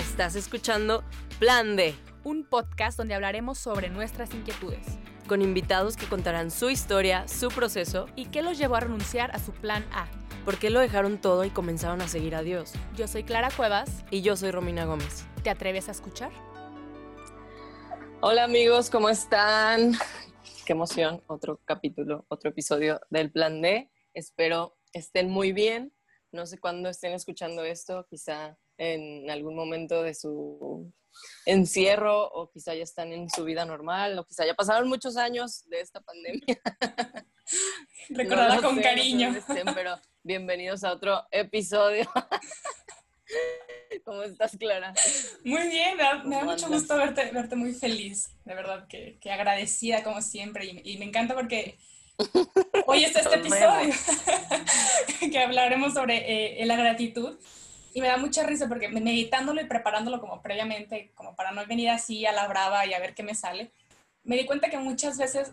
Estás escuchando Plan D, un podcast donde hablaremos sobre nuestras inquietudes con invitados que contarán su historia, su proceso y qué los llevó a renunciar a su plan A. por qué lo dejaron todo y comenzaron a seguir a Dios. Yo soy Clara Cuevas. Y yo soy Romina Gómez. ¿Te atreves a escuchar? Hola amigos, ¿cómo están? Qué emoción, otro capítulo, otro episodio del Plan D. Espero estén muy bien. No sé cuándo estén escuchando esto, quizá en algún momento de su encierro o quizá ya están en su vida normal o quizá ya pasaron muchos años de esta pandemia. Recordada No con sé, no cariño. dónde estén, pero bienvenidos a otro episodio. ¿Cómo estás, Clara? Muy bien, me da, me da ¿Cómo mucho gusto verte, verte muy feliz, de verdad, que, que agradecida como siempre y, y me encanta porque hoy está este episodio que hablaremos sobre eh, la gratitud y me da mucha risa porque meditándolo y preparándolo como previamente, como para no venir así a la brava y a ver qué me sale, me di cuenta que muchas veces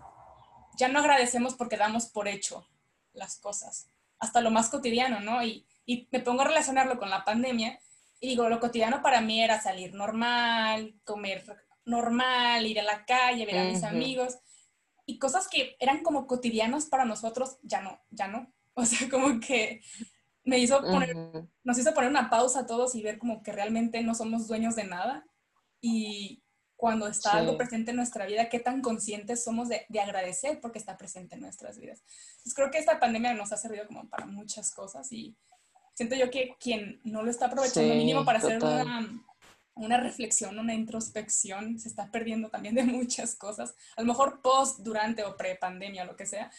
ya no agradecemos porque damos por hecho las cosas, hasta lo más cotidiano, ¿no? Y, y me pongo a relacionarlo con la pandemia y digo, lo cotidiano para mí era salir normal, comer normal, ir a la calle, ver a mis Ujú. amigos. Y cosas que eran como cotidianas para nosotros, ya no, ya no. O sea, como que me hizo poner, Ujú. nos hizo poner una pausa a todos y ver como que realmente no somos dueños de nada. Y cuando está Sí. algo presente en nuestra vida, qué tan conscientes somos de, de agradecer porque está presente en nuestras vidas. Entonces creo que esta pandemia nos ha servido como para muchas cosas y siento yo que quien no lo está aprovechando Sí, mínimo para hacer total. una, una reflexión, una introspección, se está perdiendo también de muchas cosas. A lo mejor post, durante o pre-pandemia, lo que sea,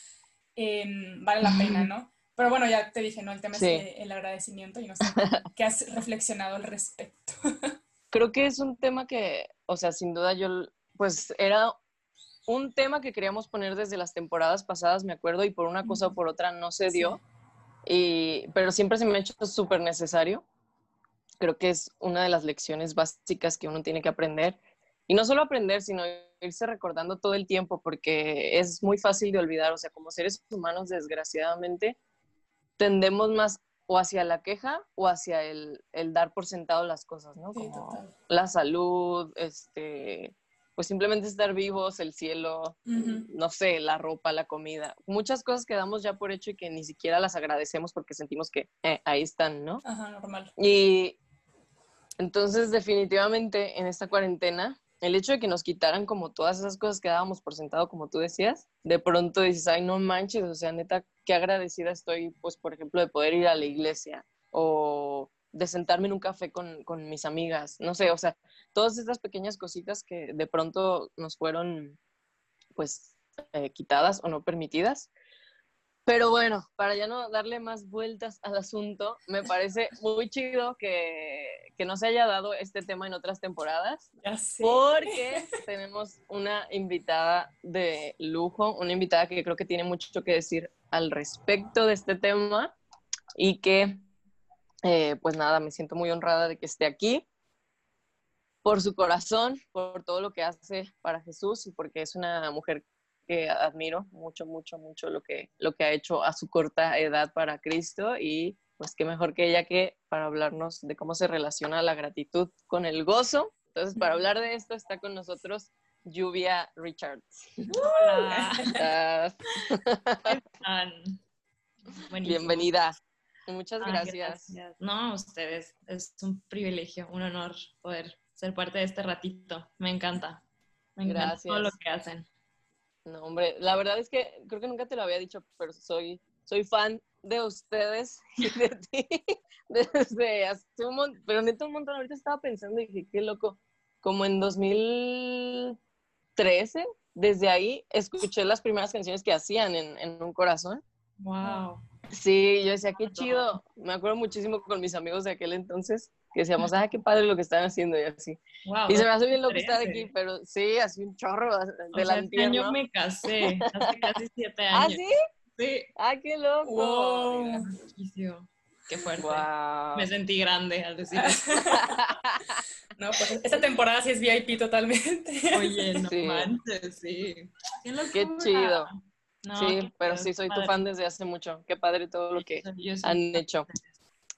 em, vale la pena, ¿no? Pero bueno, ya te dije, ¿no? El tema Sí. es el agradecimiento y no sé qué has reflexionado al respecto. Creo que es un tema que, o sea, sin duda yo, pues era un tema que queríamos poner desde las temporadas pasadas, me acuerdo, y por una cosa o por otra no se dio, y, pero siempre se me ha hecho súper necesario. Creo que es una de las lecciones básicas que uno tiene que aprender. Y no solo aprender, sino irse recordando todo el tiempo, porque es muy fácil de olvidar. O sea, como seres humanos, desgraciadamente, tendemos más o hacia la queja o hacia el, el dar por sentado las cosas, ¿no? Sí, Como total. la salud, este, pues simplemente estar vivos, el cielo, no sé, la ropa, la comida, muchas cosas que damos ya por hecho y que ni siquiera las agradecemos porque sentimos que eh, ahí están, ¿no? Ajá, normal. Y entonces definitivamente en esta cuarentena, el hecho de que nos quitaran como todas esas cosas que dábamos por sentado, como tú decías, de pronto dices, ay, no manches, o sea, neta, qué agradecida estoy, pues, por ejemplo, de poder ir a la iglesia o de sentarme en un café con, con mis amigas, no sé, o sea, todas estas pequeñas cositas que de pronto nos fueron, pues, eh, quitadas o no permitidas. Pero bueno, para ya no darle más vueltas al asunto, me parece muy chido que, que no se haya dado este tema en otras temporadas, Ya sé. porque tenemos una invitada de lujo, una invitada que creo que tiene mucho que decir al respecto de este tema y que, eh, pues nada, me siento muy honrada de que esté aquí por su corazón, por todo lo que hace para Jesús y porque es una mujer que admiro mucho, mucho, mucho lo que, lo que ha hecho a su corta edad para Cristo y pues qué mejor que ella que para hablarnos de cómo se relaciona la gratitud con el gozo. Entonces, para hablar de esto está con nosotros Lluvia Richards. Hola, bienvenida. Muchas gracias. No, ustedes, es un privilegio, un honor poder ser parte de este ratito. Me encanta. Me encanta todo lo Gracias. que hacen. No, hombre, la verdad es que creo que nunca te lo había dicho, pero soy, soy fan de ustedes y de ti desde hace un montón, pero neta un montón, ahorita estaba pensando y dije, qué loco, como en 2013, desde ahí escuché las primeras canciones que hacían en, en Un Corazón. Wow. Sí, yo decía, qué chido, me acuerdo muchísimo con mis amigos de aquel entonces, que decíamos, ah, qué padre lo que están haciendo y así. wow. Y se me hace bien loco estar 13. aquí, pero sí, así un chorro O de sea, la este año me casé, hace casi siete ¿Ah, años. sí? sí? ¡Ah, qué loco! Wow. Qué fuerte. Wow. Me sentí grande al decir eso. No, pues esta temporada sí es VIP totalmente. Oye, no Sí. manches, sí. Qué, chido. No, sí, qué pero sí, soy tu fan desde hace mucho. Qué padre todo lo que han hecho.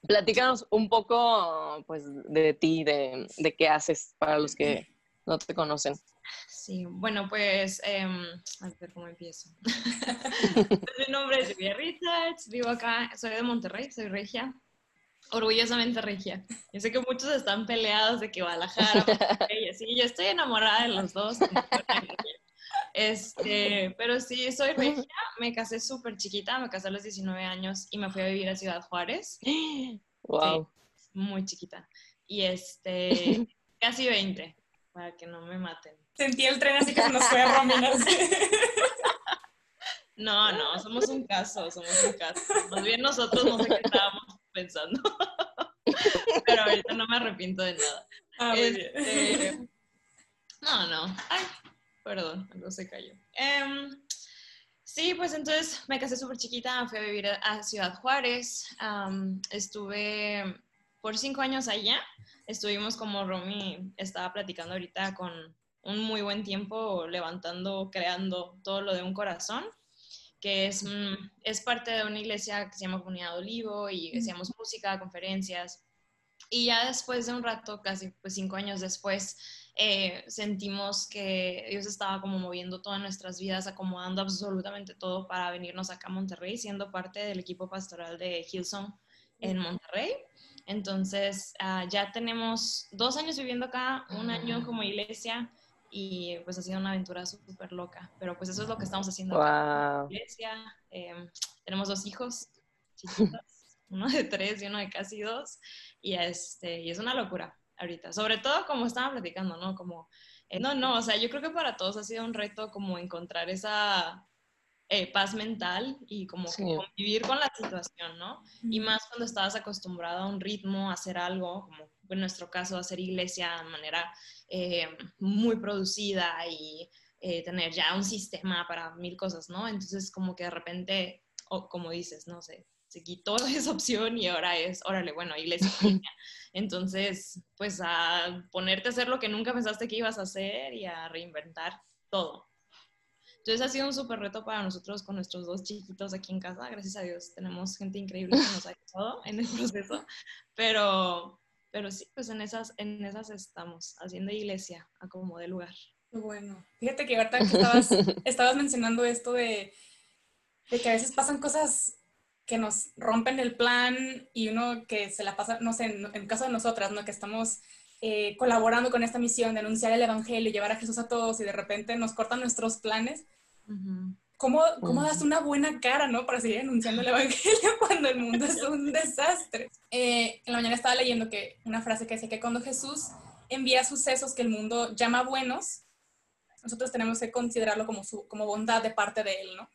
Platícanos un poco, pues, de ti, de, qué haces para los que no te conocen. Sí, bueno, pues, em, a ver cómo empiezo. Mi nombre es Julia Richards, vivo acá, soy de Monterrey, soy regia, orgullosamente regia. Yo sé que muchos están peleados de que Guadalajara, Monterrey, así, yo estoy enamorada de los dos. Este, pero sí, soy regia, me casé súper chiquita, me casé a los 19 años y me fui a vivir a Ciudad Juárez. Wow. muy chiquita. Y este, casi 20, para que no me maten. Sentí el tren así que se nos fue a Romina. No, no, somos un caso, somos un caso. Más bien nosotros no sé qué estábamos pensando. Pero ahorita no me arrepiento de nada. Ah, muy bien. Este, no, no. Ay, perdón, algo se cayó. Em, sí, pues entonces me casé súper chiquita, fui a vivir a Ciudad Juárez. Estuve por cinco años allá. Estuvimos como Romy estaba platicando ahorita con un muy buen tiempo levantando, creando todo lo de un corazón, que es, mm, es parte de una iglesia que se llama Comunidad Olivo y hacíamos música, conferencias. Y ya después de un rato, casi pues cinco años después, eh, sentimos que Dios estaba como moviendo todas nuestras vidas, acomodando absolutamente todo para venirnos acá a Monterrey, siendo parte del equipo pastoral de Hillsong en Monterrey. Entonces, ah, ya tenemos dos años viviendo acá, un año como iglesia y pues ha sido una aventura súper loca. Pero pues eso es lo que estamos haciendo acá en la iglesia. Em, tenemos dos hijos chiquitos, uno de tres y uno de casi dos. Y, este, y es una locura ahorita. Sobre todo como estaba platicando, ¿no? Como, eh, no, no, o sea, yo creo que para todos ha sido un reto como encontrar esa eh, paz mental y como convivir con la situación, ¿no? Y más cuando estabas acostumbrado a un ritmo, a hacer algo, como en nuestro caso, hacer iglesia de manera eh, muy producida y eh, tener ya un sistema para mil cosas, ¿no? Entonces, como que de repente, o como dices, no sé, se quitó esa opción y ahora es, órale, bueno, iglesia. Entonces, pues a ponerte a hacer lo que nunca pensaste que ibas a hacer y a reinventar todo. Entonces ha sido un súper reto para nosotros con nuestros dos chiquitos aquí en casa. Gracias a Dios tenemos gente increíble que nos ha ayudado en el proceso. Pero, pero sí, pues en esas, en esas estamos, haciendo iglesia a como de lugar. Bueno, fíjate que ahorita que estabas, estabas mencionando esto de, de que a veces pasan cosas que nos rompen el plan y uno que se la pasa, no sé, en, en caso de nosotras, ¿no? Que estamos eh, colaborando con esta misión de anunciar el Evangelio y llevar a Jesús a todos y de repente nos cortan nuestros planes, ¿cómo, ¿cómo, das una buena cara, no? Para seguir anunciando el Evangelio cuando el mundo es un desastre. Eh, en la mañana estaba leyendo que una frase que decía que cuando Jesús envía sucesos que el mundo llama buenos, nosotros tenemos que considerarlo como, su, como bondad de parte de Él, ¿no?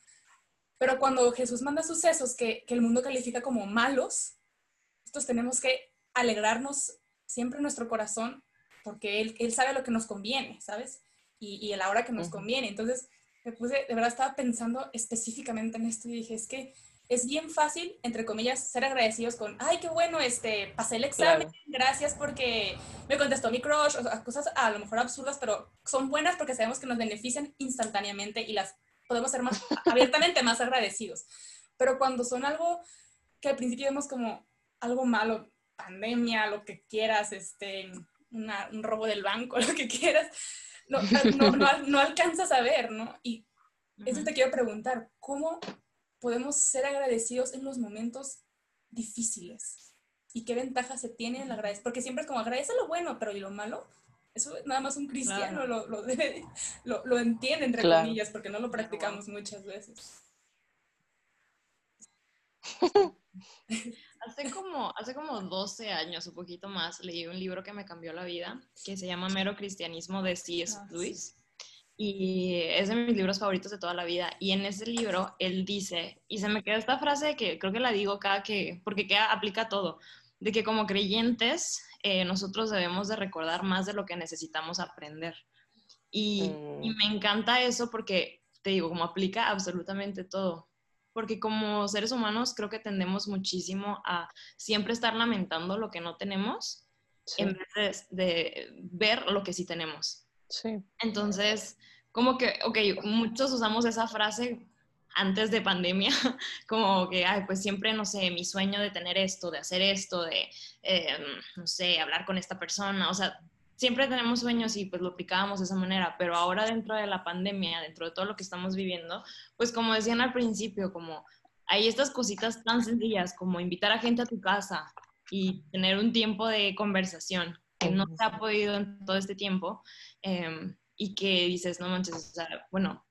Pero cuando Jesús manda sucesos que, que el mundo califica como malos, nosotros tenemos que alegrarnos siempre en nuestro corazón, porque él, él sabe lo que nos conviene, ¿sabes? Y, y a la hora que nos conviene. Entonces, me puse, de verdad estaba pensando específicamente en esto y dije, es que es bien fácil, entre comillas, ser agradecidos con, ay, qué bueno, este, pasé el examen, gracias porque me contestó mi crush, o sea, cosas a lo mejor absurdas, pero son buenas porque sabemos que nos benefician instantáneamente y las podemos ser más abiertamente más agradecidos. Pero cuando son algo que al principio vemos como algo malo, pandemia, lo que quieras, este, un robo del banco, lo que quieras, no, no, alcanzas a ver, ¿no? Y eso te quiero preguntar, ¿cómo podemos ser agradecidos en los momentos difíciles? ¿Y qué ventajas se tiene en la agradecimiento? Porque siempre es como agradece lo bueno, pero ¿y lo malo? Eso nada más un cristiano lo, lo, lo, entiende, entre comillas, porque no lo practicamos muchas veces. Hace como, hace como 12 años, un poquito más, leí un libro que me cambió la vida, que se llama Mero Cristianismo de C.S. Ah, Lewis. Y es de mis libros favoritos de toda la vida. Y en ese libro él dice, y se me queda esta frase que creo que la digo cada que, porque queda, aplica todo, de que como creyentes eh, nosotros debemos de recordar más de lo que necesitamos aprender. Y, y mm. me encanta eso porque, te digo, como aplica absolutamente todo porque como seres humanos creo que tendemos muchísimo a siempre estar lamentando lo que no tenemos en vez de, ver lo que sí tenemos. Sí. Entonces, como que, ok, muchos usamos esa frase antes de pandemia, como que, ay, pues siempre, no sé, mi sueño de tener esto, de hacer esto, de, em, no sé, hablar con esta persona, o sea, siempre tenemos sueños y pues lo aplicábamos de esa manera, pero ahora dentro de la pandemia, dentro de todo lo que estamos viviendo, pues como decían al principio, como hay estas cositas tan sencillas como invitar a gente a tu casa y tener un tiempo de conversación que no se ha podido en todo este tiempo em, y que dices, no manches, o sea, bueno,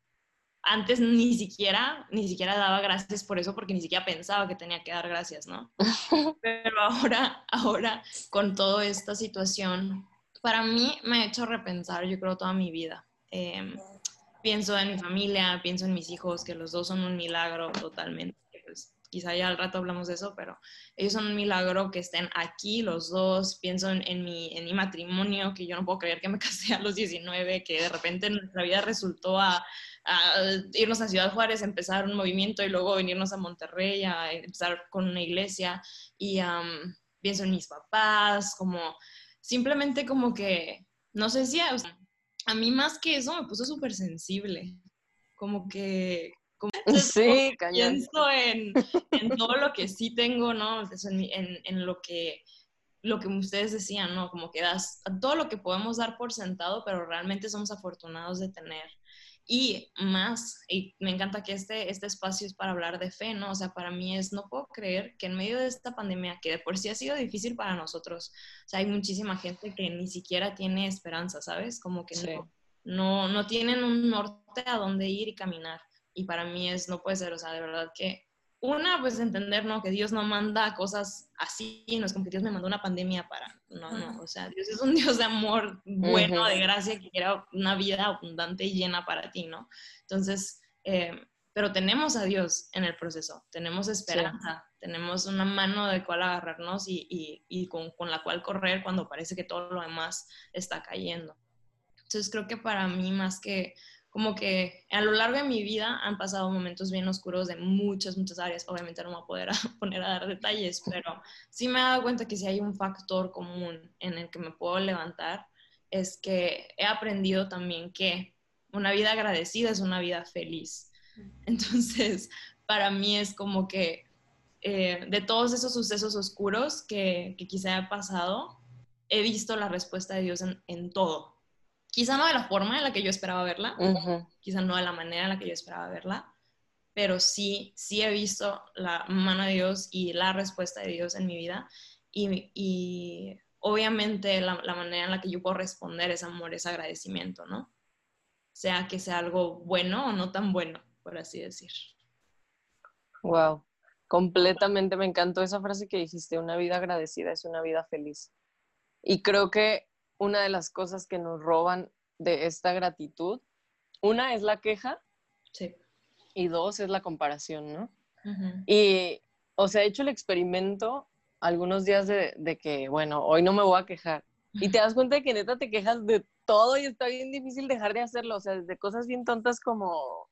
antes ni siquiera, ni siquiera daba gracias por eso porque ni siquiera pensaba que tenía que dar gracias, ¿no? Pero ahora, ahora, con toda esta situación, para mí me ha hecho repensar, yo creo, toda mi vida. Em, pienso en mi familia, pienso en mis hijos, que los dos son un milagro totalmente. Pues, quizá ya al rato hablamos de eso, pero ellos son un milagro que estén aquí los dos. Pienso en, mi, en mi matrimonio, que yo no puedo creer que me casé a los 19, que de repente nuestra vida resultó a, irnos a Ciudad Juárez, empezar un movimiento y luego venirnos a Monterrey a empezar con una iglesia. Y pienso en mis papás, como simplemente como que, no sé si a, mí más que eso me puso súper sensible, como que... Como, sí, pienso en, en, todo lo que sí tengo, ¿no? En, en, lo que lo que ustedes decían, ¿no? Como que das todo lo que podemos dar por sentado, pero realmente somos afortunados de tener y más, y me encanta que este, este espacio es para hablar de fe, ¿no? O sea, para mí es, no puedo creer que en medio de esta pandemia, que de por sí ha sido difícil para nosotros, o sea, hay muchísima gente que ni siquiera tiene esperanza, ¿sabes? Como que no, no, no tienen un norte a dónde ir y caminar. Y para mí es, no puede ser, o sea, de verdad que una, pues entender, ¿no? Que Dios no manda cosas así, no es como que Dios me mandó una pandemia para, no, no, o sea, Dios es un Dios de amor bueno, de gracia, que quiere una vida abundante y llena para ti, ¿no? Entonces, eh, pero tenemos a Dios en el proceso, tenemos esperanza, tenemos una mano de cual agarrarnos y, y, y con, con la cual correr cuando parece que todo lo demás está cayendo. Entonces, creo que para mí, más que como que a lo largo de mi vida han pasado momentos bien oscuros de muchas, muchas áreas. Obviamente no me voy a poder poner a dar detalles, pero sí me he dado cuenta que si hay un factor común en el que me puedo levantar, es que he aprendido también que una vida agradecida es una vida feliz. Entonces, para mí es como que eh, de todos esos sucesos oscuros que, que quizá he pasado, he visto la respuesta de Dios en, en todo Quizá no de la forma en la que yo esperaba verla, quizá no de la manera en la que yo esperaba verla, pero sí, sí he visto la mano de Dios y la respuesta de Dios en mi vida y, obviamente la, manera en la que yo puedo responder es amor, es agradecimiento, ¿no? Sea que sea algo bueno o no tan bueno, por así decir. Wow, completamente me encantó esa frase que dijiste, una vida agradecida es una vida feliz. Y creo que una de las cosas que nos roban de esta gratitud, una es la queja sí. y dos es la comparación, ¿no? Y, o sea, he hecho el experimento algunos días de, que, bueno, hoy no me voy a quejar. Y te das cuenta de que neta te quejas de todo y está bien difícil dejar de hacerlo, o sea, desde cosas bien tontas como,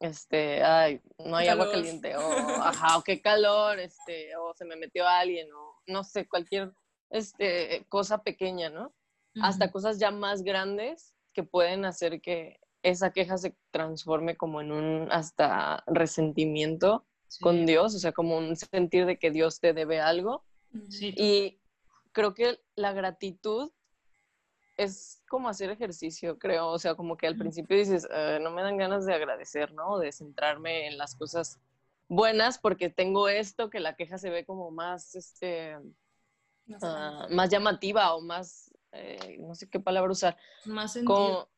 este, ay, no hay agua caliente, o, ajá, o qué calor, este, o se me metió alguien, o no sé, cualquier, este, cosa pequeña, ¿no? Hasta cosas ya más grandes que pueden hacer que esa queja se transforme como en un hasta resentimiento con Dios, o sea, como un sentir de que Dios te debe algo. Y creo que la gratitud es como hacer ejercicio, creo, o sea, como que al principio dices, ah, no me dan ganas de agradecer, ¿no? De centrarme en las cosas buenas porque tengo esto, que la queja se ve como más, este, ah, más llamativa o más eh, no sé qué palabra usar. Más sentido.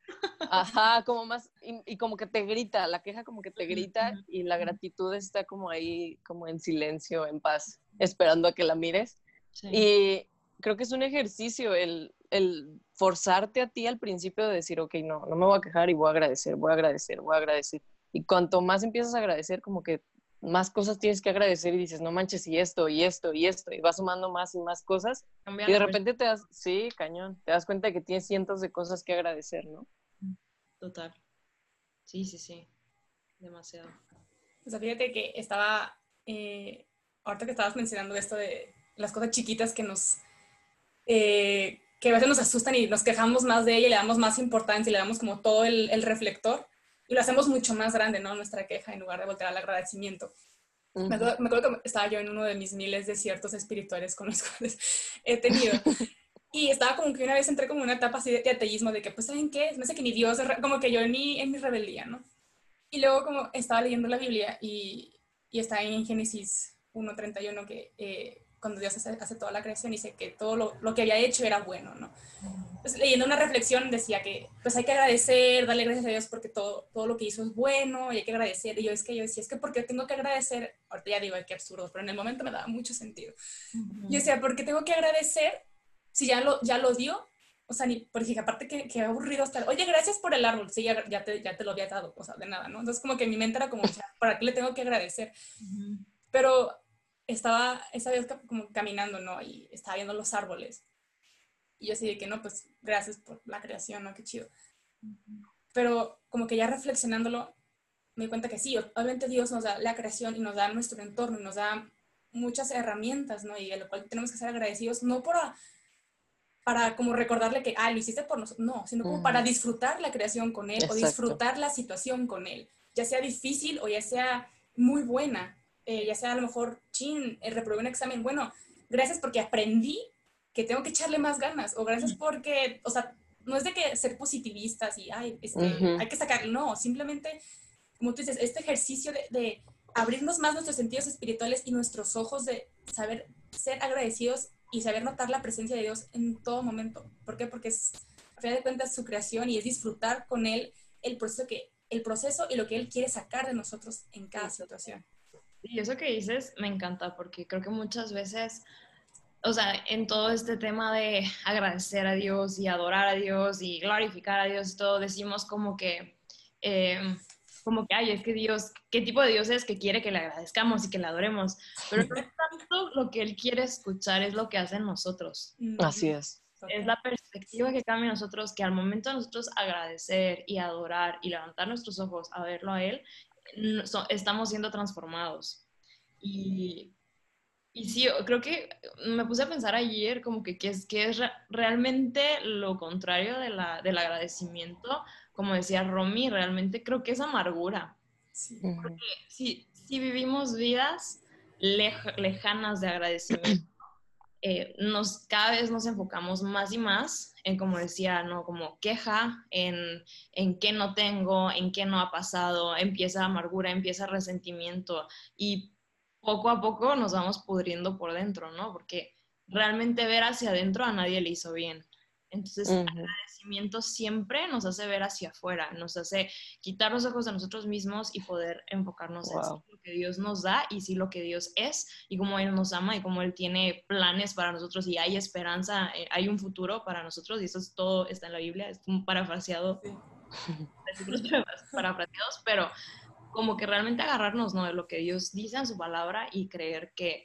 ajá, como más, y, como que te grita, la queja como que te grita y la gratitud está como ahí, como en silencio, en paz, esperando a que la mires. Y creo que es un ejercicio el, el forzarte a ti al principio de decir, ok, no, no me voy a quejar y voy a agradecer, voy a agradecer, voy a agradecer. Y cuanto más empiezas a agradecer, como que más cosas tienes que agradecer y dices, no manches, y esto, y esto, y esto, y vas sumando más y más cosas. y de repente te das, sí, cañón, te das cuenta de que tienes cientos de cosas que agradecer, ¿no? Total. Sí, sí, sí. Demasiado. O sea, fíjate que estaba, eh, ahorita que estabas mencionando esto de las cosas chiquitas que nos, eh, que a veces nos asustan y nos quejamos más de ella y le damos más importancia y le damos como todo el, el reflector y lo hacemos mucho más grande, ¿no? Nuestra queja en lugar de voltear al agradecimiento. me, acuerdo, que estaba yo en uno de mis miles de desiertos espirituales con los cuales he tenido. Y estaba como que una vez entré como una etapa así de, ateísmo, de que, pues, ¿saben qué? Me hace que ni Dios, como que yo ni en mi rebeldía, ¿no? Y luego como estaba leyendo la Biblia y, y está en Génesis 1.31 que eh, cuando Dios hace, hace, toda la creación dice que todo lo, lo, que había hecho era bueno, ¿no? Pues, leyendo una reflexión decía que pues hay que agradecer, darle gracias a Dios porque todo, todo lo que hizo es bueno y hay que agradecer. Y yo es que yo decía, es que porque tengo que agradecer, ahorita ya digo, qué absurdo, pero en el momento me daba mucho sentido. Yo decía, ¿por qué tengo que agradecer si ya lo, ya lo dio? O sea, ni, porque aparte que, que aburrido estar, oye, gracias por el árbol, sí, ya, ya, te, ya te lo había dado, o sea, de nada, ¿no? Entonces como que mi mente era como, ¿para qué le tengo que agradecer? Pero estaba esa vez como caminando, ¿no? Y estaba viendo los árboles. Y yo así de que no, pues gracias por la creación, ¿no? Qué chido. Pero como que ya reflexionándolo, me di cuenta que sí, obviamente Dios nos da la creación y nos da nuestro entorno y nos da muchas herramientas, ¿no? Y a lo cual tenemos que ser agradecidos, no por para como recordarle que, ah, lo hiciste por nosotros, no, sino como para disfrutar la creación con Él o disfrutar la situación con Él, ya sea difícil o ya sea muy buena, eh, ya sea a lo mejor, chin, eh, reprobé un examen, bueno, gracias porque aprendí que tengo que echarle más ganas, o gracias porque, o sea, no es de que ser positivistas y, ay, este, hay que sacar, no, simplemente, como tú dices, este ejercicio de, de abrirnos más nuestros sentidos espirituales y nuestros ojos de saber ser agradecidos y saber notar la presencia de Dios en todo momento. ¿Por qué? Porque es, a fin de cuentas, su creación y es disfrutar con Él el proceso, que, el proceso y lo que Él quiere sacar de nosotros en cada situación. Y eso que dices me encanta porque creo que muchas veces, o sea, en todo este tema de agradecer a Dios y adorar a Dios y glorificar a Dios y todo, decimos como que, eh, como que, ay, es que Dios, ¿qué tipo de Dios es que quiere que le agradezcamos y que le adoremos? Pero no es tanto lo que Él quiere escuchar, es lo que hacen nosotros. Así es. Es la perspectiva que cambia en nosotros, que al momento de nosotros agradecer y adorar y levantar nuestros ojos a verlo a Él, estamos siendo transformados. Y, y sí, creo que me puse a pensar ayer como que, es, que es realmente lo contrario de la, del agradecimiento. Como decía Romy, realmente creo que es amargura. Porque si, si vivimos vidas lejanas de agradecimiento, eh, nos, cada vez nos enfocamos más y más en, como decía, ¿no? Como queja, en, en qué no tengo, en qué no ha pasado, empieza amargura, empieza resentimiento y poco a poco nos vamos pudriendo por dentro, ¿no? Porque realmente ver hacia adentro a nadie le hizo bien. Entonces, el agradecimiento siempre nos hace ver hacia afuera, nos hace quitar los ojos de nosotros mismos y poder enfocarnos en lo que Dios nos da y sí lo que Dios es y cómo Él nos ama y cómo Él tiene planes para nosotros y hay esperanza, eh, hay un futuro para nosotros y eso es todo está en la Biblia, es un parafraseado, parafraseados, pero como que realmente agarrarnos ¿no? de lo que Dios dice en su palabra y creer que,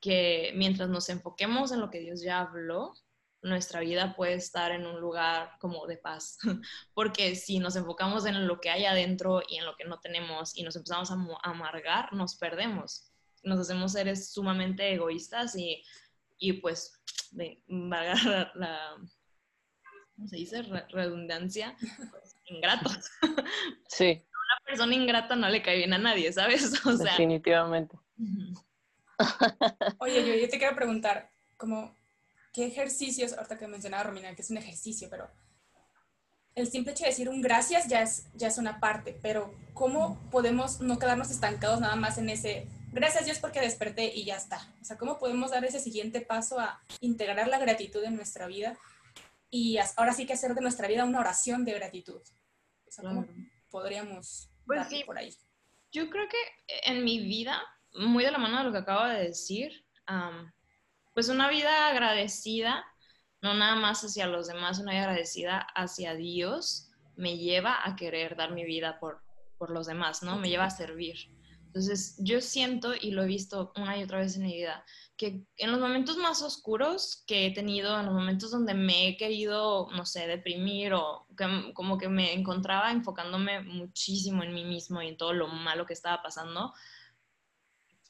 que mientras nos enfoquemos en lo que Dios ya habló, nuestra vida puede estar en un lugar como de paz. Porque si nos enfocamos en lo que hay adentro y en lo que no tenemos y nos empezamos a amargar, nos perdemos. Nos hacemos seres sumamente egoístas y, y pues, de, valga la, ¿cómo se dice? redundancia, pues, ingratos. Sí. Persona ingrata no le cae bien a nadie, ¿sabes? Definitivamente. Oye, yo, yo te quiero preguntar, como ¿qué ejercicios, ahorita que mencionaba Romina, que es un ejercicio, pero el simple hecho de decir un gracias ya es, ya es una parte, pero ¿cómo podemos no quedarnos estancados nada más en ese gracias Dios porque desperté y ya está? O sea, ¿cómo podemos dar ese siguiente paso a integrar la gratitud en nuestra vida y ahora sí que hacer de nuestra vida una oración de gratitud? O sea, ¿cómo podríamos pues por ahí? Yo creo que en mi vida, muy de la mano de lo que acabo de decir, pues una vida agradecida, no nada más hacia los demás, una vida agradecida hacia Dios, me lleva a querer dar mi vida por, por los demás, ¿no? Me lleva a servir. Entonces, yo siento, y lo he visto una y otra vez en mi vida, que en los momentos más oscuros que he tenido, en los momentos donde me he querido, no sé, deprimir o como que me encontraba enfocándome muchísimo en mí mismo y en todo lo malo que estaba pasando,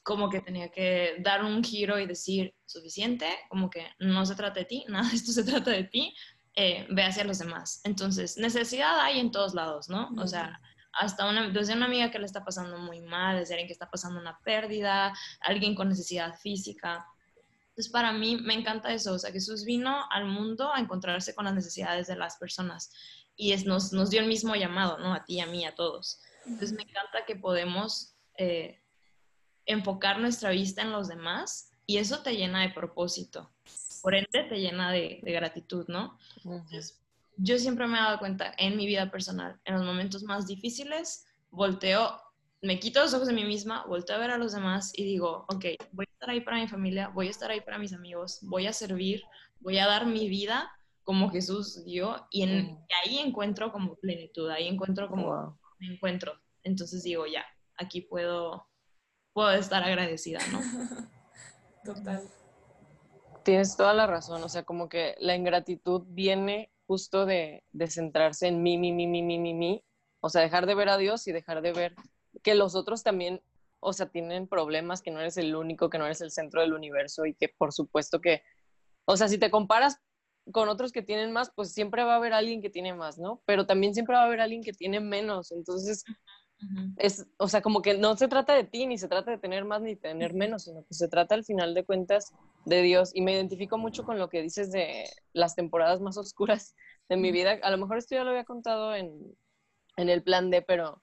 como que tenía que dar un giro y decir, suficiente, como que no se trata de ti, nada de esto se trata de ti, eh, ve hacia los demás. Entonces, necesidad hay en todos lados, ¿no? O sea, hasta una, desde una amiga que le está pasando muy mal, desde alguien que está pasando una pérdida, alguien con necesidad física. Entonces, para mí me encanta eso, o sea, Jesús vino al mundo a encontrarse con las necesidades de las personas y es, nos, nos dio el mismo llamado, ¿no? A ti, a mí, a todos. Entonces, me encanta que podemos eh, enfocar nuestra vista en los demás y eso te llena de propósito. Por ende, te llena de, gratitud, ¿no? Entonces, yo siempre me he dado cuenta en mi vida personal, en los momentos más difíciles, volteo, me quito los ojos de mí misma, volteo a ver a los demás y digo, ok, voy a estar ahí para mi familia, voy a estar ahí para mis amigos, voy a servir, voy a dar mi vida como Jesús dio y, en, ahí encuentro como plenitud, ahí encuentro como me encuentro. Entonces digo, ya, aquí puedo, puedo estar agradecida, ¿no? Total. Tienes toda la razón, o sea, como que la ingratitud viene justo de, centrarse en mí, mí, mí, mí, mí, mí, mí, o sea, dejar de ver a Dios y dejar de ver que los otros también, o sea, tienen problemas, que no eres el único, que no eres el centro del universo y que por supuesto que, o sea, si te comparas con otros que tienen más, pues siempre va a haber alguien que tiene más, ¿no? Pero también siempre va a haber alguien que tiene menos, entonces... Es, o sea, como que no se trata de ti, ni se trata de tener más ni tener menos, sino que se trata al final de cuentas de Dios. Y me identifico mucho con lo que dices de las temporadas más oscuras de mi vida. A lo mejor esto ya lo había contado en, en el plan D, pero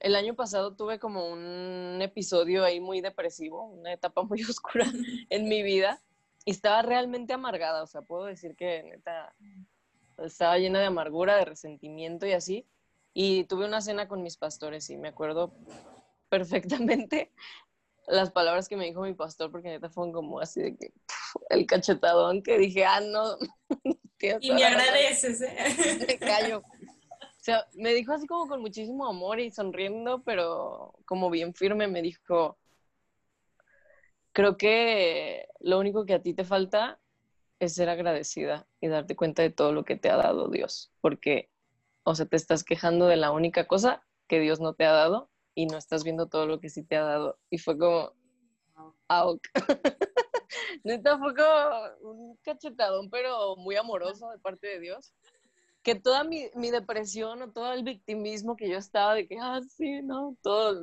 el año pasado tuve como un episodio ahí muy depresivo, una etapa muy oscura en mi vida. Y estaba realmente amargada, o sea, puedo decir que neta estaba llena de amargura, de resentimiento y así. Y tuve una cena con mis pastores y me acuerdo perfectamente las palabras que me dijo mi pastor, porque neta fueron como así de que el cachetadón que dije, ah, no. y me agradeces, ¿eh? Me callo. O sea, me dijo así como con muchísimo amor y sonriendo, pero como bien firme, me dijo, creo que lo único que a ti te falta es ser agradecida y darte cuenta de todo lo que te ha dado Dios, porque, o sea, te estás quejando de la única cosa que Dios no te ha dado y no estás viendo todo lo que sí te ha dado. Y fue como, auk. Neta, fue como un cachetadón, pero muy amoroso de parte de Dios. Que toda mi, mi, depresión o todo el victimismo que yo estaba de que, ah, sí, no, toda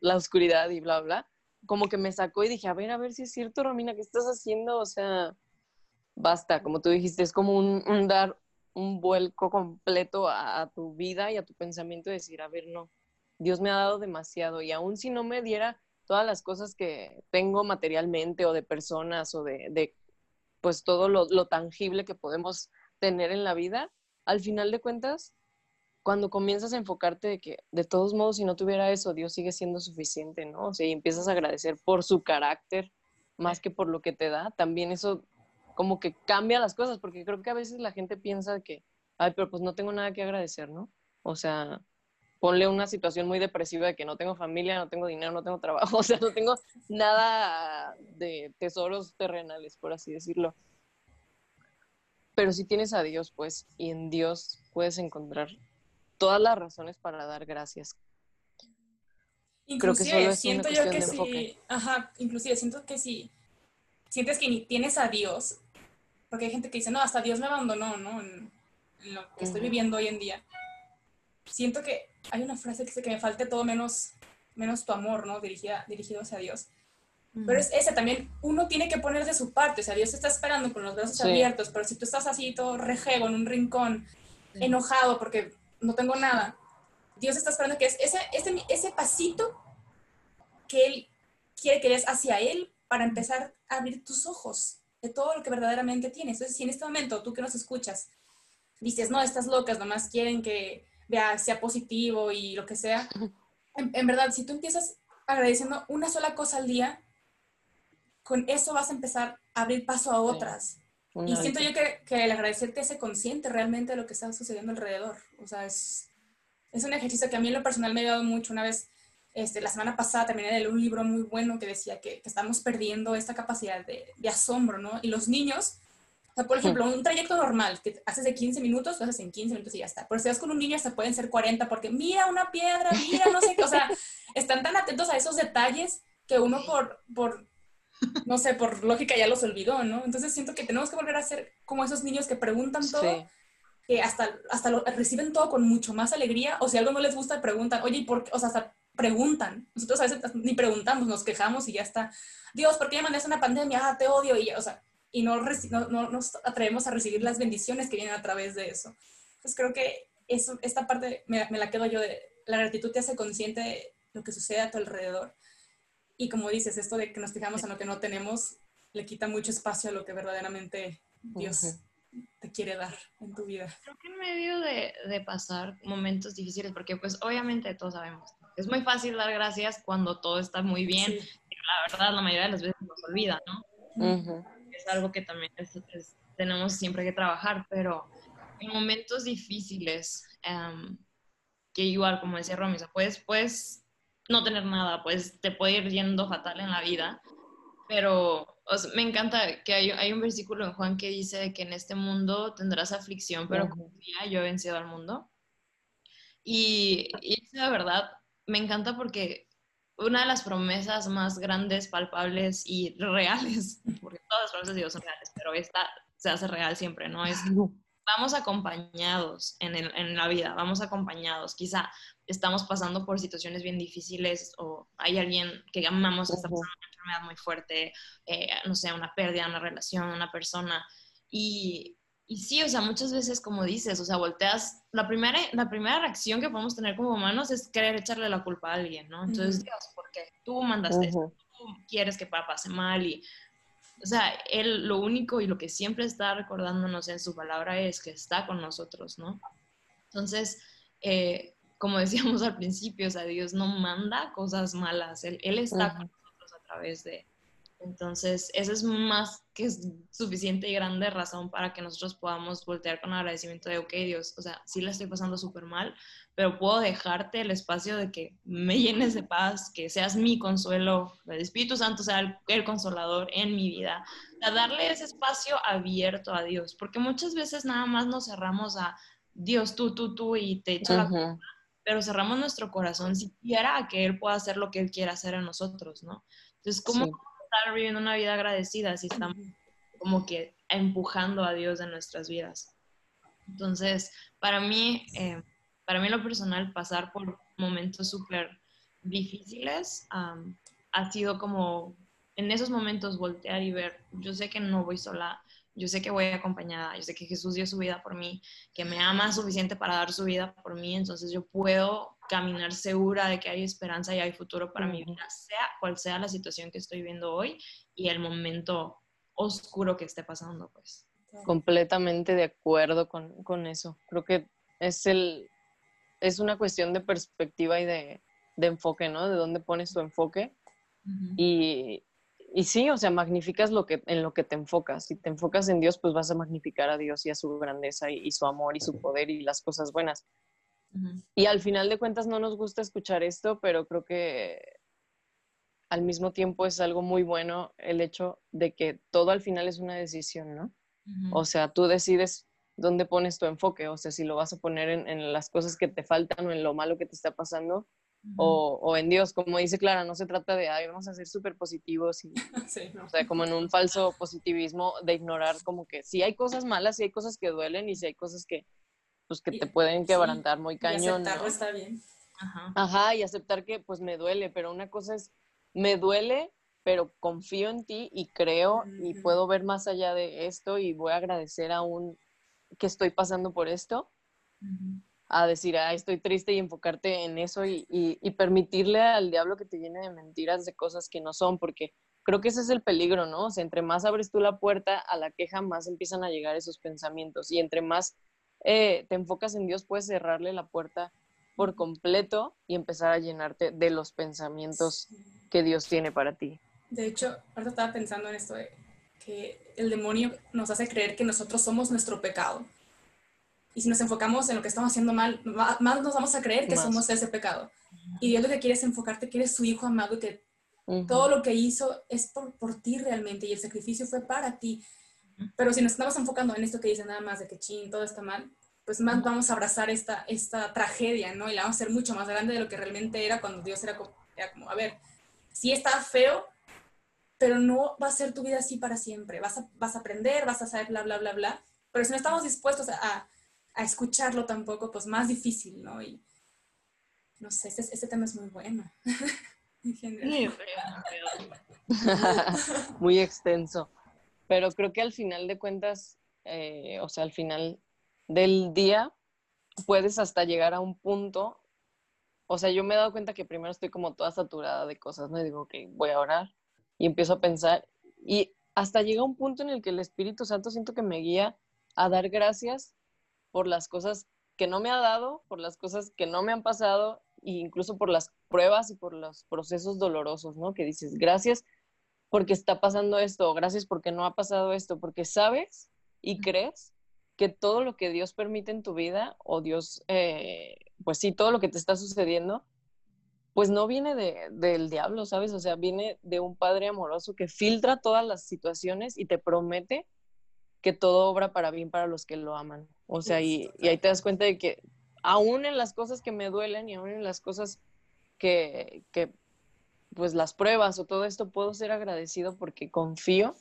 la oscuridad y bla, bla, como que me sacó y dije, a ver, a ver si es cierto, Romina, ¿qué estás haciendo? O sea, basta, como tú dijiste, es como un, dar un vuelco completo a, tu vida y a tu pensamiento y decir, a ver, no, Dios me ha dado demasiado y aún si no me diera todas las cosas que tengo materialmente o de personas o de, pues todo lo, lo, tangible que podemos tener en la vida, al final de cuentas, cuando comienzas a enfocarte de que de todos modos si no tuviera eso, Dios sigue siendo suficiente, ¿no? O sea, y empiezas a agradecer por su carácter más que por lo que te da, también eso como que cambia las cosas, porque creo que a veces la gente piensa que, ay, pero pues no tengo nada que agradecer, ¿no? O sea, ponle una situación muy depresiva de que no tengo familia, no tengo dinero, no tengo trabajo, o sea, no tengo nada de tesoros terrenales, por así decirlo. Pero si tienes a Dios, pues, y en Dios puedes encontrar todas las razones para dar gracias. Inclusive, Creo que solo siento yo que si, ajá, inclusive siento que si sientes que ni tienes a Dios, porque hay gente que dice, no, hasta Dios me abandonó, ¿no? En, lo que estoy viviendo hoy en día. Siento que hay una frase que dice que me falte todo menos, menos tu amor, ¿no? Dirigida, dirigido hacia Dios. Pero es ese también, uno tiene que poner de su parte, o sea, Dios está esperando con los brazos abiertos, pero si tú estás así todo rejego en un rincón, enojado porque no tengo nada, Dios está esperando que es ese, ese, ese pasito que Él quiere que des hacia Él para empezar a abrir tus ojos de todo lo que verdaderamente tienes. Entonces, si en este momento tú que nos escuchas dices, no, estas locas nomás quieren que vea, sea positivo y lo que sea. En, verdad, si tú empiezas agradeciendo una sola cosa al día, con eso vas a empezar a abrir paso a otras. y siento yo que, que, el agradecerte hace consciente realmente de lo que está sucediendo alrededor. O sea, es, es un ejercicio que a mí en lo personal me ha ayudado mucho. Una vez, este, la semana pasada de leer un libro muy bueno que decía que, que estamos perdiendo esta capacidad de, de, asombro, ¿no? Y los niños o sea, por ejemplo, un trayecto normal que haces de 15 minutos, lo haces en 15 minutos y ya está. Pero si vas con un niño, hasta pueden ser 40 porque mira una piedra, mira no sé qué. O sea, están tan atentos a esos detalles que uno por, por, no sé, por lógica ya los olvidó, ¿no? Entonces siento que tenemos que volver a ser como esos niños que preguntan todo que hasta, hasta lo reciben todo con mucho más alegría, o si algo no les gusta, preguntan, oye, ¿y por qué? O sea, hasta preguntan. Nosotros a veces ni preguntamos, nos quejamos y ya está. Dios, ¿por qué me mandaste una pandemia? Ah, te odio. Y, o sea, y no, no, no, nos atrevemos a recibir las bendiciones que vienen a través de eso. Entonces creo que eso, esta parte me, me la quedo yo de la gratitud te hace consciente de lo que sucede a tu alrededor. Y como dices, esto de que nos fijamos en lo que no tenemos, le quita mucho espacio a lo que verdaderamente Dios te quiere dar en tu vida. Creo que en medio de, de, pasar momentos difíciles, porque pues obviamente todos sabemos, es muy fácil dar gracias cuando todo está muy bien, la verdad la mayoría de las veces nos olvida, ¿no? Es algo que también tenemos siempre que trabajar, pero en momentos difíciles, um, que igual, como decía Romy, puedes, puedes no tener nada, pues te puede ir yendo fatal en la vida, pero me encanta que hay, hay, un versículo en Juan que dice que en este mundo tendrás aflicción, pero confía, yo he vencido al mundo. Y, y la verdad me encanta porque una de las promesas más grandes, palpables y reales, porque todas las promesas de Dios son reales, pero esta se hace real siempre, ¿no? Es vamos acompañados en, el, en, la vida, vamos acompañados. Quizá estamos pasando por situaciones bien difíciles o hay alguien que amamos que está pasando una enfermedad muy fuerte, eh, no sé, una pérdida, una relación, una persona. Y, y, sí, o sea, muchas veces, como dices, o sea, volteas, la primera, la primera reacción que podemos tener como humanos es querer echarle la culpa a alguien, ¿no? Entonces, Dios, ¿por qué? Tú mandaste esto, tú quieres que pase mal y o sea, Él lo único y lo que siempre está recordándonos en su palabra es que está con nosotros, ¿no? Entonces, eh, como decíamos al principio, o sea, Dios no manda cosas malas, Él, él está con nosotros a través de, entonces, esa es más que suficiente y grande razón para que nosotros podamos voltear con agradecimiento de, ok, Dios, o sea, sí la estoy pasando súper mal, pero puedo dejarte el espacio de que me llenes de paz, que seas mi consuelo, el Espíritu Santo sea el, consolador en mi vida. A darle ese espacio abierto a Dios, porque muchas veces nada más nos cerramos a Dios, tú, tú, tú, y te echo la culpa, pero cerramos nuestro corazón siquiera a que Él pueda hacer lo que Él quiera hacer en nosotros, ¿no? Entonces, ¿cómo estar viviendo una vida agradecida si estamos como que empujando a Dios en nuestras vidas? Entonces, para mí, eh, para mí lo personal, pasar por momentos súper difíciles ha sido como en esos momentos voltear y ver, yo sé que no voy sola, yo sé que voy acompañada, yo sé que Jesús dio su vida por mí, que me ama suficiente para dar su vida por mí, entonces yo puedo caminar segura de que hay esperanza y hay futuro para mi vida, sea cual sea la situación que estoy viendo hoy y el momento oscuro que esté pasando, pues. Completamente de acuerdo con, con eso. Creo que es, el, es una cuestión de perspectiva y de, de enfoque, ¿no? De dónde pones tu enfoque. y, y sí, o sea, magnificas lo que, en lo que te enfocas. Si te enfocas en Dios, pues vas a magnificar a Dios y a su grandeza y, su amor y su poder y las cosas buenas. Y al final de cuentas no nos gusta escuchar esto, pero creo que al mismo tiempo es algo muy bueno el hecho de que todo al final es una decisión, ¿no? O sea, tú decides dónde pones tu enfoque, o sea, si lo vas a poner en, en, las cosas que te faltan o en lo malo que te está pasando, o, en Dios, como dice Clara, no se trata de, ay, vamos a ser súper positivos, y, o sea, como en un falso positivismo de ignorar como que si hay cosas malas, si hay cosas que duelen y si hay cosas que, pues, que te pueden quebrantar muy cañón. Y aceptarlo está bien. Ajá. Ajá, y aceptar que pues me duele, pero una cosa es, me duele, pero confío en ti y creo y puedo ver más allá de esto y voy a agradecer aún que estoy pasando por esto a decir, ah, estoy triste y enfocarte en eso y, y, permitirle al diablo que te llene de mentiras, de cosas que no son, porque creo que ese es el peligro, ¿no? O sea, entre más abres tú la puerta a la queja, más empiezan a llegar esos pensamientos y entre más eh, te enfocas en Dios, puedes cerrarle la puerta por completo y empezar a llenarte de los pensamientos que Dios tiene para ti. De hecho, ahorita estaba pensando en esto de que el demonio nos hace creer que nosotros somos nuestro pecado y si nos enfocamos en lo que estamos haciendo mal, más nos vamos a creer que somos ese pecado. Y Dios lo que quiere es enfocarte que eres su hijo amado, que todo lo que hizo es por, por, ti realmente y el sacrificio fue para ti. Pero si nos estamos enfocando en esto que dice nada más de que chin, todo está mal, pues más vamos a abrazar esta, esta tragedia, ¿no? Y la vamos a hacer mucho más grande de lo que realmente era cuando Dios era como, era como a ver, sí está feo, pero no va a ser tu vida así para siempre. Vas a, vas a aprender, vas a saber bla, bla, bla, bla. Pero si no estamos dispuestos a a escucharlo tampoco, pues más difícil, ¿no? Y no sé, este, este tema es muy bueno. muy extenso. Pero creo que al final de cuentas, eh, o sea, al final del día, puedes hasta llegar a un punto. O sea, yo me he dado cuenta que primero estoy como toda saturada de cosas, ¿no? Y digo, ok, voy a orar. Y empiezo a pensar. Y hasta llega un punto en el que el Espíritu Santo siento que me guía a dar gracias por las cosas que no me ha dado, por las cosas que no me han pasado e incluso por las pruebas y por los procesos dolorosos, ¿no? Que dices, gracias porque está pasando esto, gracias porque no ha pasado esto, porque sabes y crees que todo lo que Dios permite en tu vida, o Dios, eh, pues sí, todo lo que te está sucediendo, pues no viene de, del diablo, ¿sabes? O sea, viene de un Padre amoroso que filtra todas las situaciones y te promete que todo obra para bien para los que lo aman. O sea, y, ahí te das cuenta de que aún en las cosas que me duelen y aún en las cosas que, que, pues las pruebas o todo esto, puedo ser agradecido porque confío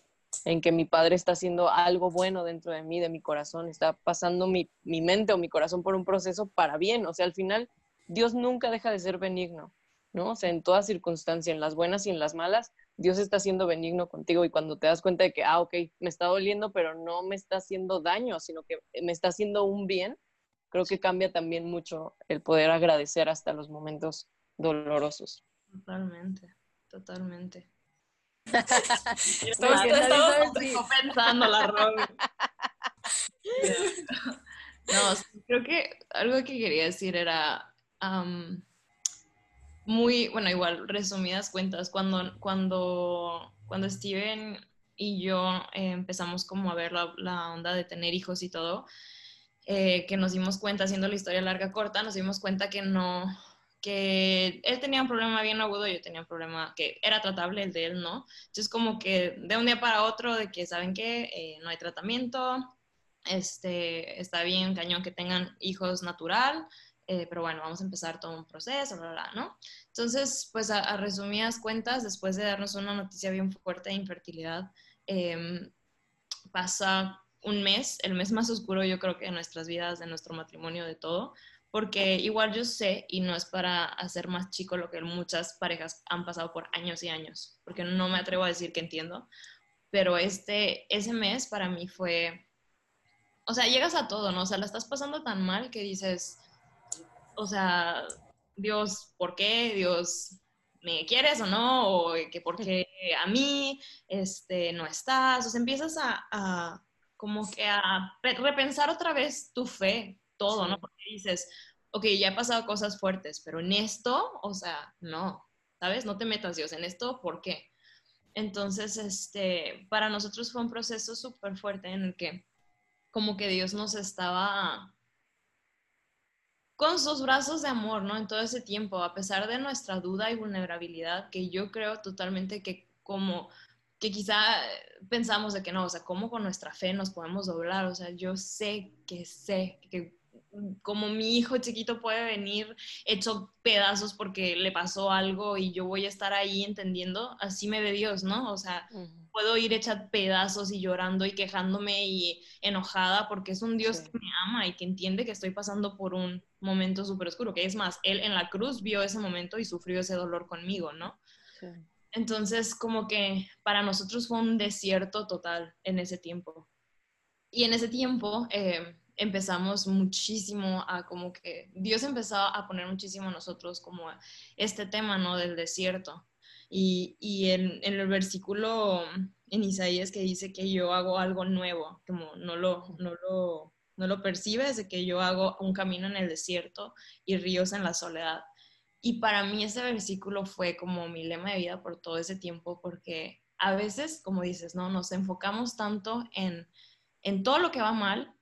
en que mi padre está haciendo algo bueno dentro de mí, de mi corazón, está pasando mi, mi mente o mi corazón por un proceso para bien. O sea, al final, Dios nunca deja de ser benigno, ¿no? O sea, en toda circunstancia, en las buenas y en las malas, Dios está siendo benigno contigo y cuando te das cuenta de que, ah, ok, me está doliendo, pero no me está haciendo daño, sino que me está haciendo un bien, creo que cambia también mucho el poder agradecer hasta los momentos dolorosos. Totalmente, totalmente. Estoy, pensando la ropa. no, creo que algo que quería decir era muy, bueno, igual, resumidas cuentas, cuando, cuando, cuando Steven y yo eh, empezamos como a ver la, la, onda de tener hijos y todo, eh, que nos dimos cuenta, haciendo la historia larga corta, nos dimos cuenta que no, que él tenía un problema bien agudo, yo tenía un problema que era tratable, el de él no. Entonces como que de un día para otro, de que, ¿saben qué? Eh, no hay tratamiento, este, está bien cañón que tengan hijos natural, eh, pero bueno, vamos a empezar todo un proceso, bla, bla, ¿no? Entonces, pues a, resumidas cuentas, después de darnos una noticia bien fuerte de infertilidad, em, pasa un mes, el mes más oscuro yo creo que de nuestras vidas, de nuestro matrimonio, de todo, porque igual yo sé, y no es para hacer más chico lo que muchas parejas han pasado por años y años, porque no me atrevo a decir que entiendo, pero este, ese mes para mí fue, o sea, llegas a todo, ¿no? O sea, la estás pasando tan mal que dices, o sea, Dios, ¿por qué? Dios, ¿me quieres o no? O que por qué a mí este, no estás. O sea, empiezas a, como que a repensar otra vez tu fe, todo, ¿no? Porque dices, ok, ya he pasado cosas fuertes, pero en esto, o sea, no, ¿sabes? No te metas, Dios, en esto, ¿por qué? Entonces, este, para nosotros fue un proceso súper fuerte en el que como que Dios nos estaba con sus brazos de amor, ¿no? En todo ese tiempo, a pesar de nuestra duda y vulnerabilidad, que yo creo totalmente que como que quizá pensamos de que no, o sea, ¿cómo con nuestra fe nos podemos doblar? O sea, yo sé que sé que como mi hijo chiquito puede venir hecho pedazos porque le pasó algo y yo voy a estar ahí entendiendo, así me ve Dios, ¿no? O sea, puedo ir hecha pedazos y llorando y quejándome y enojada porque es un Dios que me ama y que entiende que estoy pasando por un momento súper oscuro, que es más, Él en la cruz vio ese momento y sufrió ese dolor conmigo, ¿no? Entonces, como que para nosotros fue un desierto total en ese tiempo. Y en ese tiempo... Eh, empezamos muchísimo a como que Dios empezó a poner muchísimo a nosotros como este tema, ¿no? Del desierto. Y, y en, en, el versículo en Isaías que dice que yo hago algo nuevo, como no lo, no lo, no lo percibes, de que yo hago un camino en el desierto y ríos en la soledad. Y para mí ese versículo fue como mi lema de vida por todo ese tiempo, porque a veces, como dices, ¿no? Nos enfocamos tanto en, en todo lo que va mal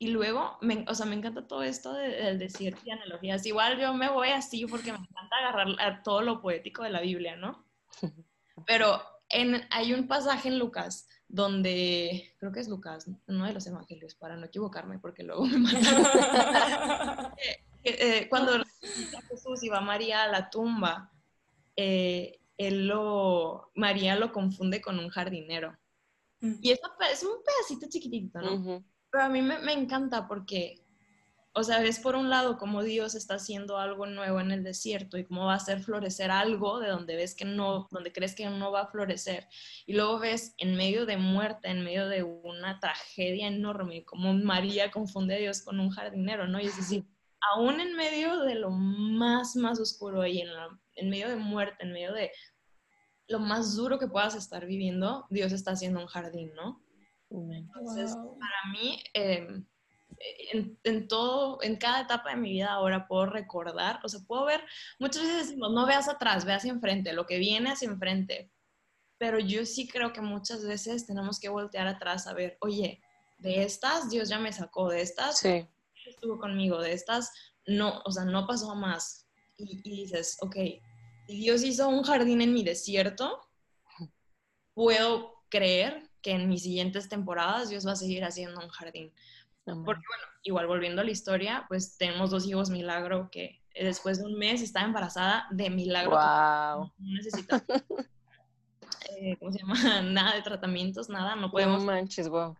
y luego, me, o sea, me encanta todo esto del desierto y analogías. Igual yo me voy así porque me encanta agarrar todo lo poético de la Biblia, ¿no? Pero en, hay un pasaje en Lucas donde, creo que es Lucas, uno de los evangelios, para no equivocarme porque luego me matan. Eh, cuando Jesús iba María a la tumba, eh, él lo, María lo confunde con un jardinero. Y eso es un pedacito chiquitito, ¿no? Pero a mí me, encanta porque o sea, ves por un lado cómo Dios está haciendo algo nuevo en el desierto y cómo va a hacer florecer algo de donde ves que no, donde crees que no va a florecer. Y luego ves en medio de muerte, en medio de una tragedia enorme, como María confunde a Dios con un jardinero, ¿no? Y es decir, aún en medio de lo más, más oscuro y en, en medio de muerte, en medio de lo más duro que puedas estar viviendo, Dios está haciendo un jardín, ¿no? Entonces, para mí, eh, en, todo, en cada etapa de mi vida ahora puedo recordar, o sea, puedo ver, muchas veces decimos, no veas atrás, veas hacia enfrente, lo que viene hacia enfrente, pero yo sí creo que muchas veces tenemos que voltear atrás a ver, oye, de estas Dios ya me sacó, de estas estuvo conmigo, de estas no, o sea, no pasó más. Y, y dices, ok, si Dios hizo un jardín en mi desierto, puedo creer que en mis siguientes temporadas Dios va a seguir haciendo un jardín. Porque bueno, igual volviendo a la historia, pues tenemos dos hijos milagro que después de un mes está embarazada de milagro. Wow. No necesita, eh, ¿cómo se llama? Nada de tratamientos, nada, no podemos. No manches, wow.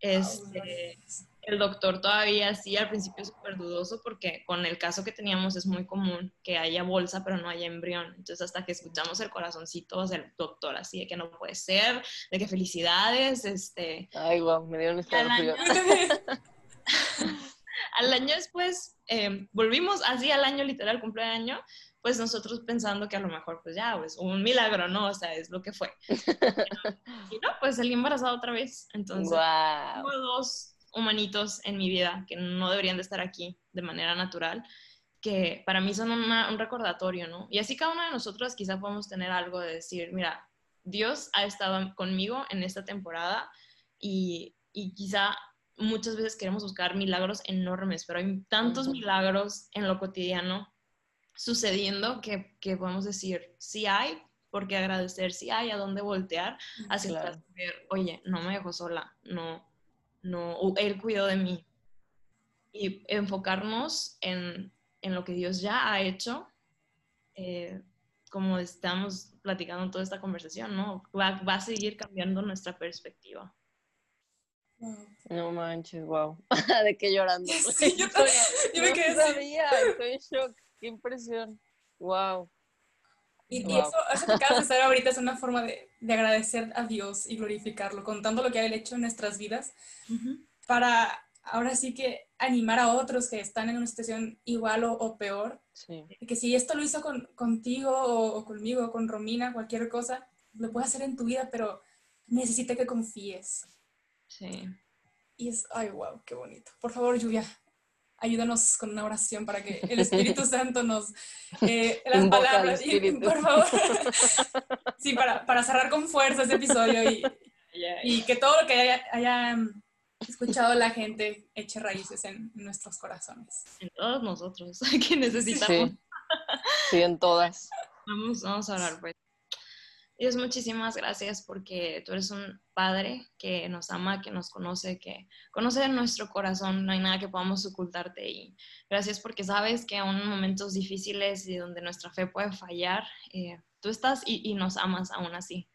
Este, el doctor todavía sí al principio súper dudoso porque con el caso que teníamos es muy común que haya bolsa pero no haya embrión. Entonces hasta que escuchamos el corazoncito del doctor así de que no puede ser, de que felicidades, este... Ay, wow, me dio un al año después em, volvimos así al año literal cumpleaños pues nosotros pensando que a lo mejor pues ya pues un milagro no o sea es lo que fue y no pues salí embarazada otra vez entonces wow. dos humanitos en mi vida que no deberían de estar aquí de manera natural que para mí son un recordatorio no y así cada uno de nosotros quizá podemos tener algo de decir mira Dios ha estado conmigo en esta temporada y, y quizá muchas veces queremos buscar milagros enormes, pero hay tantos milagros en lo cotidiano sucediendo que, que podemos decir, sí hay, por qué agradecer, sí hay a dónde voltear, hacia claro. oye, no me dejó sola, no, no, él cuidó de mí. Y enfocarnos en, en lo que Dios ya ha hecho, eh, como estamos platicando toda esta conversación, ¿no? Va, va a seguir cambiando nuestra perspectiva. No manches, wow. ¿De qué llorando? Sí, yo, yo me quedé sabía, estoy en shock. Qué impresión. Wow. Y, eso, eso, que acabas de hacer ahorita es una forma de, de, agradecer a Dios y glorificarlo, contando lo que ha hecho en nuestras vidas, para ahora sí que animar a otros que están en una situación igual o, o peor. Sí. Que si esto lo hizo con, contigo o, o, conmigo con Romina, cualquier cosa, lo puede hacer en tu vida, pero necesita que confíes. Sí. Y es, ay, wow, qué bonito. Por favor, Lluvia, ayúdanos con una oración para que el Espíritu Santo nos, eh, las palabras, y, por favor, sí, para, para, cerrar con fuerza este episodio y, y que todo lo que haya, haya, escuchado la gente eche raíces en nuestros corazones. En todos nosotros, que necesitamos. Sí, sí en todas. Vamos, vamos a hablar, pues. Dios, muchísimas gracias porque tú eres un padre que nos ama, que nos conoce, que conoce nuestro corazón, no hay nada que podamos ocultarte. Y gracias porque sabes que aún en momentos difíciles y donde nuestra fe puede fallar, eh, tú estás y, y nos amas aún así.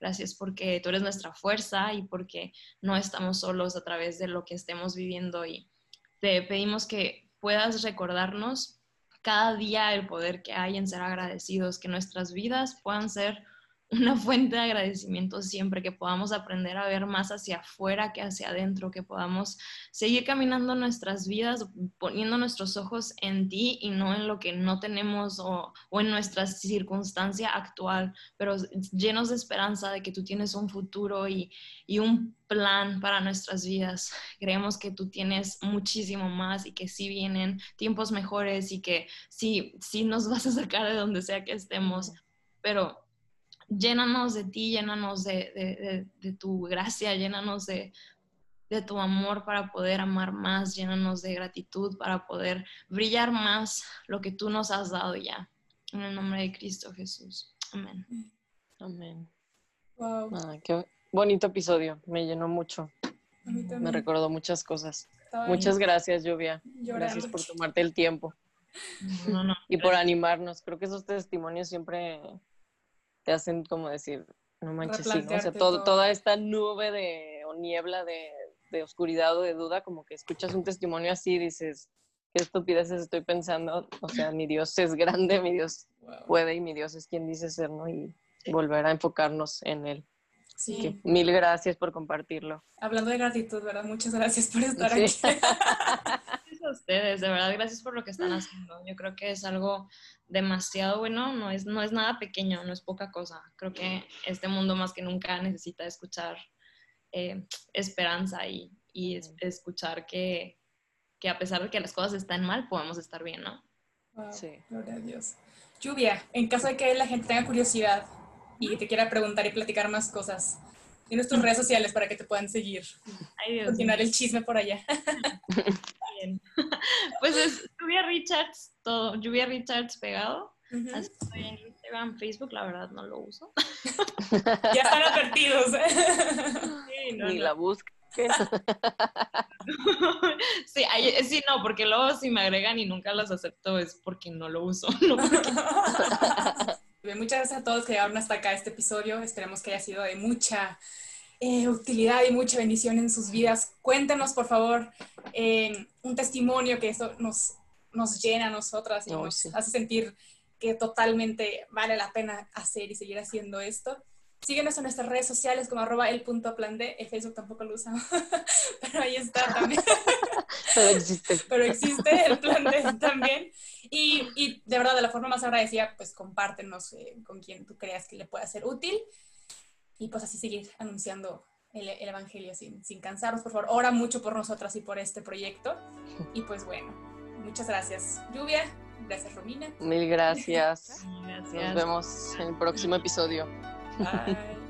Gracias porque tú eres nuestra fuerza y porque no estamos solos a través de lo que estemos viviendo. Y te pedimos que puedas recordarnos cada día el poder que hay en ser agradecidos, que nuestras vidas puedan ser una fuente de agradecimiento siempre, que podamos aprender a ver más hacia afuera que hacia adentro, que podamos seguir caminando nuestras vidas poniendo nuestros ojos en ti y no en lo que no tenemos o, o en nuestra circunstancia actual, pero llenos de esperanza de que tú tienes un futuro y, y un plan para nuestras vidas. Creemos que tú tienes muchísimo más y que sí vienen tiempos mejores y que sí, sí nos vas a sacar de donde sea que estemos, pero llénanos de ti, llénanos de, tu gracia, llénanos de, tu amor para poder amar más, llénanos de gratitud para poder brillar más lo que tú nos has dado ya. En el nombre de Cristo Jesús. Amén. Amén. Wow. Ah, qué bonito episodio, me llenó mucho. Me recordó muchas cosas. Muchas gracias, Lluvia. Gracias por tomarte el tiempo. y por animarnos. Creo que esos testimonios siempre te hacen como decir, no manches, sí, ¿no? o sea, todo, toda esta nube de, o niebla de, de, oscuridad o de duda, como que escuchas un testimonio así y dices, qué estupideces estoy pensando. O sea, mi Dios es grande, mi Dios puede y mi Dios es quien dice ser, ¿no? Y volver a enfocarnos en Él. Sí. mil gracias por compartirlo. Hablando de gratitud, ¿verdad? Muchas gracias por estar aquí. ustedes, de verdad, gracias por lo que están haciendo. Yo creo que es algo demasiado bueno, no es, no es nada pequeño, no es poca cosa. Creo que este mundo más que nunca necesita escuchar eh, esperanza y, y escuchar que, que, a pesar de que las cosas están mal, podemos estar bien, ¿no? Sí. Gloria a Dios. Lluvia, en caso de que la gente tenga curiosidad, y te quiera preguntar y platicar más cosas. Tienes tus redes sociales para que te puedan seguir. Ay, Dios Continuar el chisme por allá. Bien. Pues es Lluvia Richards, todo. Lluvia Richards pegado. Estoy en Instagram, Facebook, la verdad no lo uso. ya están advertidos. Sí, no, Ni la busca. sí, sí, no, porque luego si me agregan y nunca las acepto es porque no lo uso. No porque... Muchas gracias a todos que llegaron hasta acá este episodio. Esperemos que haya sido de mucha eh, utilidad y mucha bendición en sus vidas. Cuéntenos, por favor, eh, un testimonio que eso nos, nos llena a nosotras y nos hace sentir que totalmente vale la pena hacer y seguir haciendo esto. Síguenos en nuestras redes sociales como arroba el punto plan D. El Facebook tampoco lo usamos, pero ahí está también. pero existe. Pero existe el plan D también. Y, y, de verdad, de la forma más agradecida, pues compártenos eh, con quien tú creas que le pueda ser útil. Y pues así seguir anunciando el, el, Evangelio sin, sin cansarnos. Por favor, ora mucho por nosotras y por este proyecto. Y pues bueno, muchas gracias. Lluvia, gracias Romina. Mil gracias. gracias. Nos vemos en el próximo episodio. Bye.